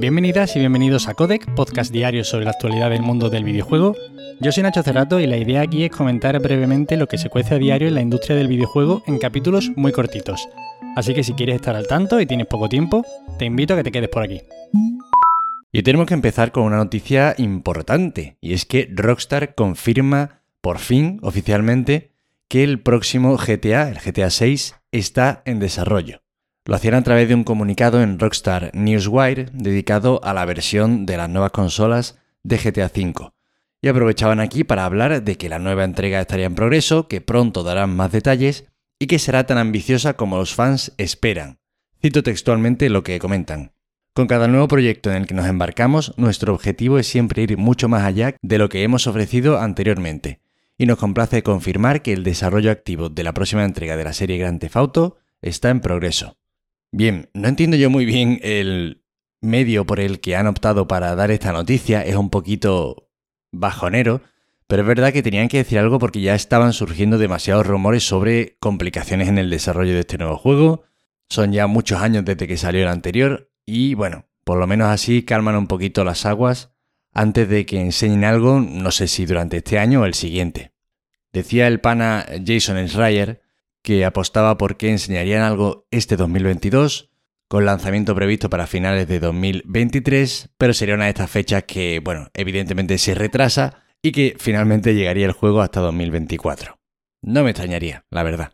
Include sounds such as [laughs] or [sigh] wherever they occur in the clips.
Bienvenidas y bienvenidos a Codec, podcast diario sobre la actualidad del mundo del videojuego. Yo soy Nacho Cerrato y la idea aquí es comentar brevemente lo que se cuece a diario en la industria del videojuego en capítulos muy cortitos. Así que si quieres estar al tanto y tienes poco tiempo, te invito a que te quedes por aquí. Y tenemos que empezar con una noticia importante, y es que Rockstar confirma por fin oficialmente que el próximo GTA, el GTA 6, está en desarrollo. Lo hacían a través de un comunicado en Rockstar Newswire dedicado a la versión de las nuevas consolas de GTA V. Y aprovechaban aquí para hablar de que la nueva entrega estaría en progreso, que pronto darán más detalles y que será tan ambiciosa como los fans esperan. Cito textualmente lo que comentan. Con cada nuevo proyecto en el que nos embarcamos, nuestro objetivo es siempre ir mucho más allá de lo que hemos ofrecido anteriormente, y nos complace confirmar que el desarrollo activo de la próxima entrega de la serie Grand Theft Auto está en progreso. Bien, no entiendo yo muy bien el medio por el que han optado para dar esta noticia, es un poquito bajonero, pero es verdad que tenían que decir algo porque ya estaban surgiendo demasiados rumores sobre complicaciones en el desarrollo de este nuevo juego. Son ya muchos años desde que salió el anterior y bueno, por lo menos así calman un poquito las aguas antes de que enseñen algo, no sé si durante este año o el siguiente. Decía el pana Jason Schreier que apostaba por que enseñarían algo este 2022, con lanzamiento previsto para finales de 2023, pero sería una de estas fechas que, bueno, evidentemente se retrasa y que finalmente llegaría el juego hasta 2024. No me extrañaría, la verdad.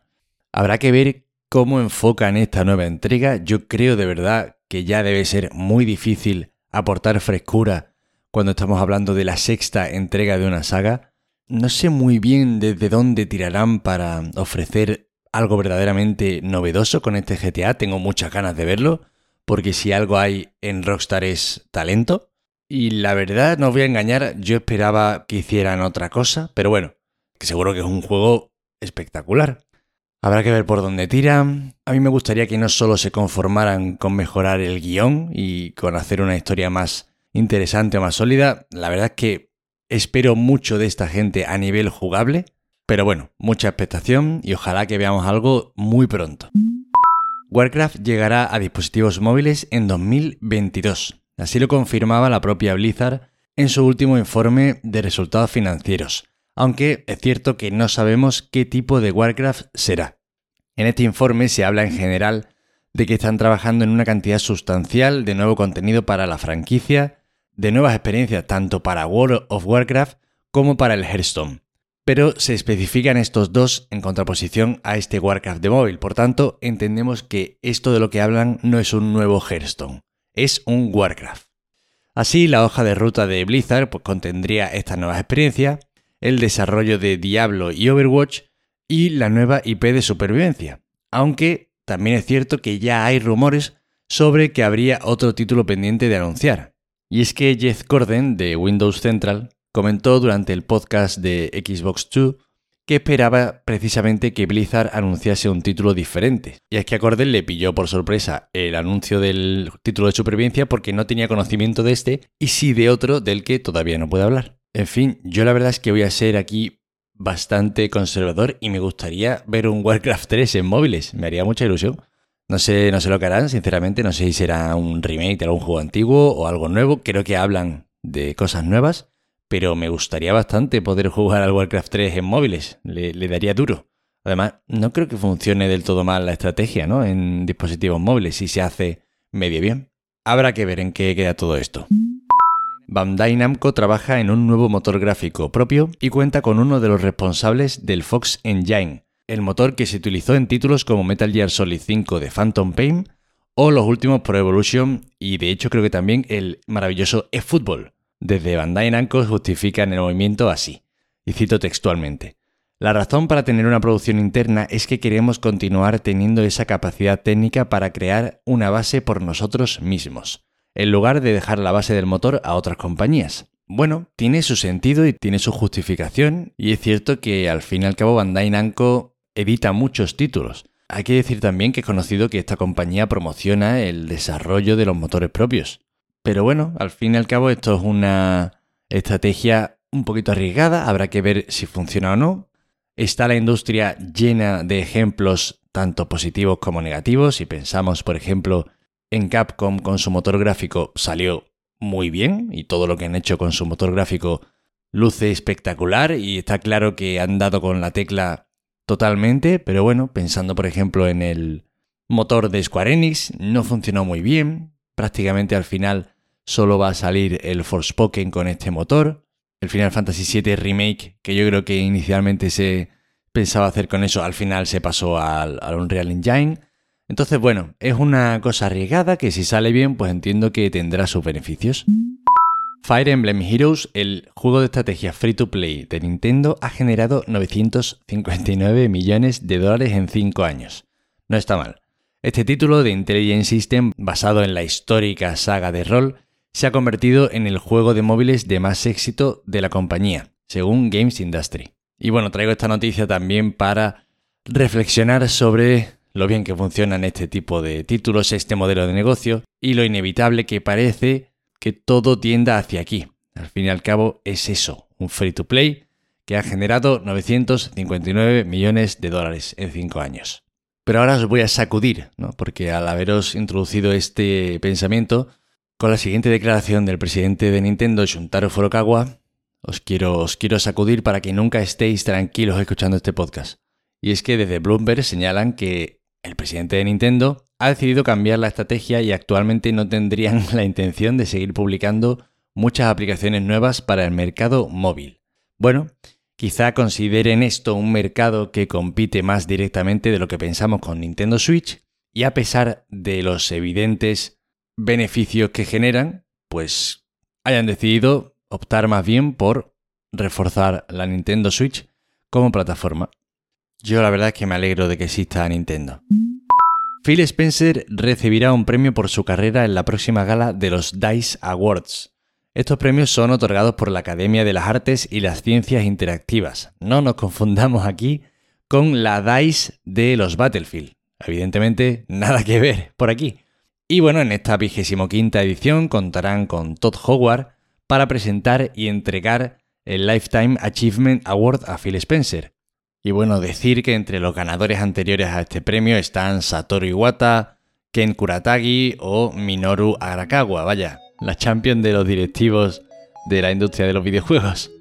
Habrá que ver cómo enfocan esta nueva entrega. Yo creo de verdad que ya debe ser muy difícil aportar frescura cuando estamos hablando de la sexta entrega de una saga. No sé muy bien desde dónde tirarán para ofrecer algo verdaderamente novedoso con este GTA. Tengo muchas ganas de verlo, porque si algo hay en Rockstar es talento. Y la verdad, no os voy a engañar, yo esperaba que hicieran otra cosa, pero bueno, que seguro que es un juego espectacular. Habrá que ver por dónde tiran. A mí me gustaría que no solo se conformaran con mejorar el guion y con hacer una historia más interesante o más sólida. La verdad es que espero mucho de esta gente a nivel jugable. Pero bueno, mucha expectación y ojalá que veamos algo muy pronto. Warcraft llegará a dispositivos móviles en 2022. Así lo confirmaba la propia Blizzard en su último informe de resultados financieros, aunque es cierto que no sabemos qué tipo de Warcraft será. En este informe se habla en general de que están trabajando en una cantidad sustancial de nuevo contenido para la franquicia, de nuevas experiencias tanto para World of Warcraft como para el Hearthstone pero se especifican estos dos en contraposición a este Warcraft de móvil. Por tanto, entendemos que esto de lo que hablan no es un nuevo Hearthstone, es un Warcraft. Así, la hoja de ruta de Blizzard pues, contendría estas nuevas experiencias, el desarrollo de Diablo y Overwatch y la nueva IP de supervivencia. Aunque también es cierto que ya hay rumores sobre que habría otro título pendiente de anunciar. Y es que Jeff Corden de Windows Central comentó durante el podcast de Xbox 2 que esperaba precisamente que Blizzard anunciase un título diferente. Y es que a Corden le pilló por sorpresa el anuncio del título de supervivencia porque no tenía conocimiento de este y sí de otro del que todavía no puede hablar. En fin, yo la verdad es que voy a ser aquí bastante conservador y me gustaría ver un Warcraft 3 en móviles. Me haría mucha ilusión. No sé, no sé lo que harán, sinceramente, no sé si será un remake de algún juego antiguo o algo nuevo. Creo que hablan de cosas nuevas pero me gustaría bastante poder jugar al Warcraft 3 en móviles, le, daría duro. Además, no creo que funcione del todo mal la estrategia, ¿no? En dispositivos móviles, si se hace medio bien. Habrá que ver en qué queda todo esto. Bandai Namco trabaja en un nuevo motor gráfico propio y cuenta con uno de los responsables del Fox Engine, el motor que se utilizó en títulos como Metal Gear Solid 5 de Phantom Pain o los últimos Pro Evolution y de hecho creo que también el maravilloso eFootball. Desde Bandai Namco justifican el movimiento así, y cito textualmente. La razón para tener una producción interna es que queremos continuar teniendo esa capacidad técnica para crear una base por nosotros mismos, en lugar de dejar la base del motor a otras compañías. Bueno, tiene su sentido y tiene su justificación, y es cierto que al fin y al cabo Bandai Namco edita muchos títulos. Hay que decir también que es conocido que esta compañía promociona el desarrollo de los motores propios. Pero bueno, al fin y al cabo esto es una estrategia un poquito arriesgada, habrá que ver si funciona o no. Está la industria llena de ejemplos tanto positivos como negativos. Si pensamos, por ejemplo, en Capcom con su motor gráfico salió muy bien y todo lo que han hecho con su motor gráfico luce espectacular y está claro que han dado con la tecla totalmente, pero bueno, pensando por ejemplo en el motor de Square Enix, no funcionó muy bien, prácticamente al final solo va a salir el Forspoken con este motor, el Final Fantasy VII Remake, que yo creo que inicialmente se pensaba hacer con eso, al final se pasó al, al Unreal Engine, entonces, bueno, es una cosa arriesgada que si sale bien, pues entiendo que tendrá sus beneficios. Fire Emblem Heroes, el juego de estrategia free to play de Nintendo, ha generado 959 millones de dólares en 5 años. No está mal. Este título de Intelligent System, basado en la histórica saga de rol, se ha convertido en el juego de móviles de más éxito de la compañía, según Games Industry. Y bueno, traigo esta noticia también para reflexionar sobre lo bien que funcionan este tipo de títulos, este modelo de negocio y lo inevitable que parece que todo tienda hacia aquí. Al fin y al cabo es eso, un free to play que ha generado 959 millones de dólares en 5 años. Pero ahora os voy a sacudir, ¿no? porque al haberos introducido este pensamiento, con la siguiente declaración del presidente de Nintendo, Shuntaro Furukawa, os quiero, os quiero sacudir para que nunca estéis tranquilos escuchando este podcast. Y es que desde Bloomberg señalan que el presidente de Nintendo ha decidido cambiar la estrategia y actualmente no tendrían [laughs] la intención de seguir publicando muchas aplicaciones nuevas para el mercado móvil. Bueno, quizá consideren esto un mercado que compite más directamente de lo que pensamos con Nintendo Switch y a pesar de los evidentes beneficios que generan, pues hayan decidido optar más bien por reforzar la Nintendo Switch como plataforma. Yo la verdad es que me alegro de que exista Nintendo. Phil Spencer recibirá un premio por su carrera en la próxima gala de los DICE Awards. Estos premios son otorgados por la Academia de las Artes y las Ciencias Interactivas. No nos confundamos aquí con la DICE de los Battlefield. Evidentemente, nada que ver por aquí. Y bueno, en esta vigésimo quinta edición contarán con Todd Howard para presentar y entregar el Lifetime Achievement Award a Phil Spencer, y bueno, decir que entre los ganadores anteriores a este premio están Satoru Iwata, Ken Kuratagi o Minoru Arakawa, vaya, la champion de los directivos de la industria de los videojuegos.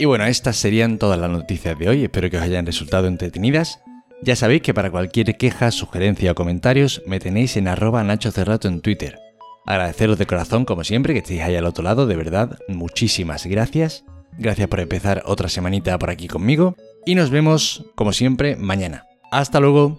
Y bueno, estas serían todas las noticias de hoy, espero que os hayan resultado entretenidas. Ya sabéis que para cualquier queja, sugerencia o comentarios me tenéis en arroba Nacho Cerrato en Twitter. Agradeceros de corazón, como siempre, que estéis ahí al otro lado, de verdad, muchísimas gracias. Gracias por empezar otra semanita por aquí conmigo y nos vemos, como siempre, mañana. Hasta luego.